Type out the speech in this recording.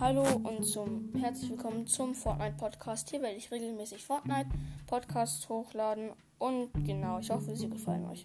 hallo und zum herzlich willkommen zum Fortnite Podcast. Hier werde ich regelmäßig Fortnite Podcasts hochladen und genau, ich hoffe, sie gefallen euch.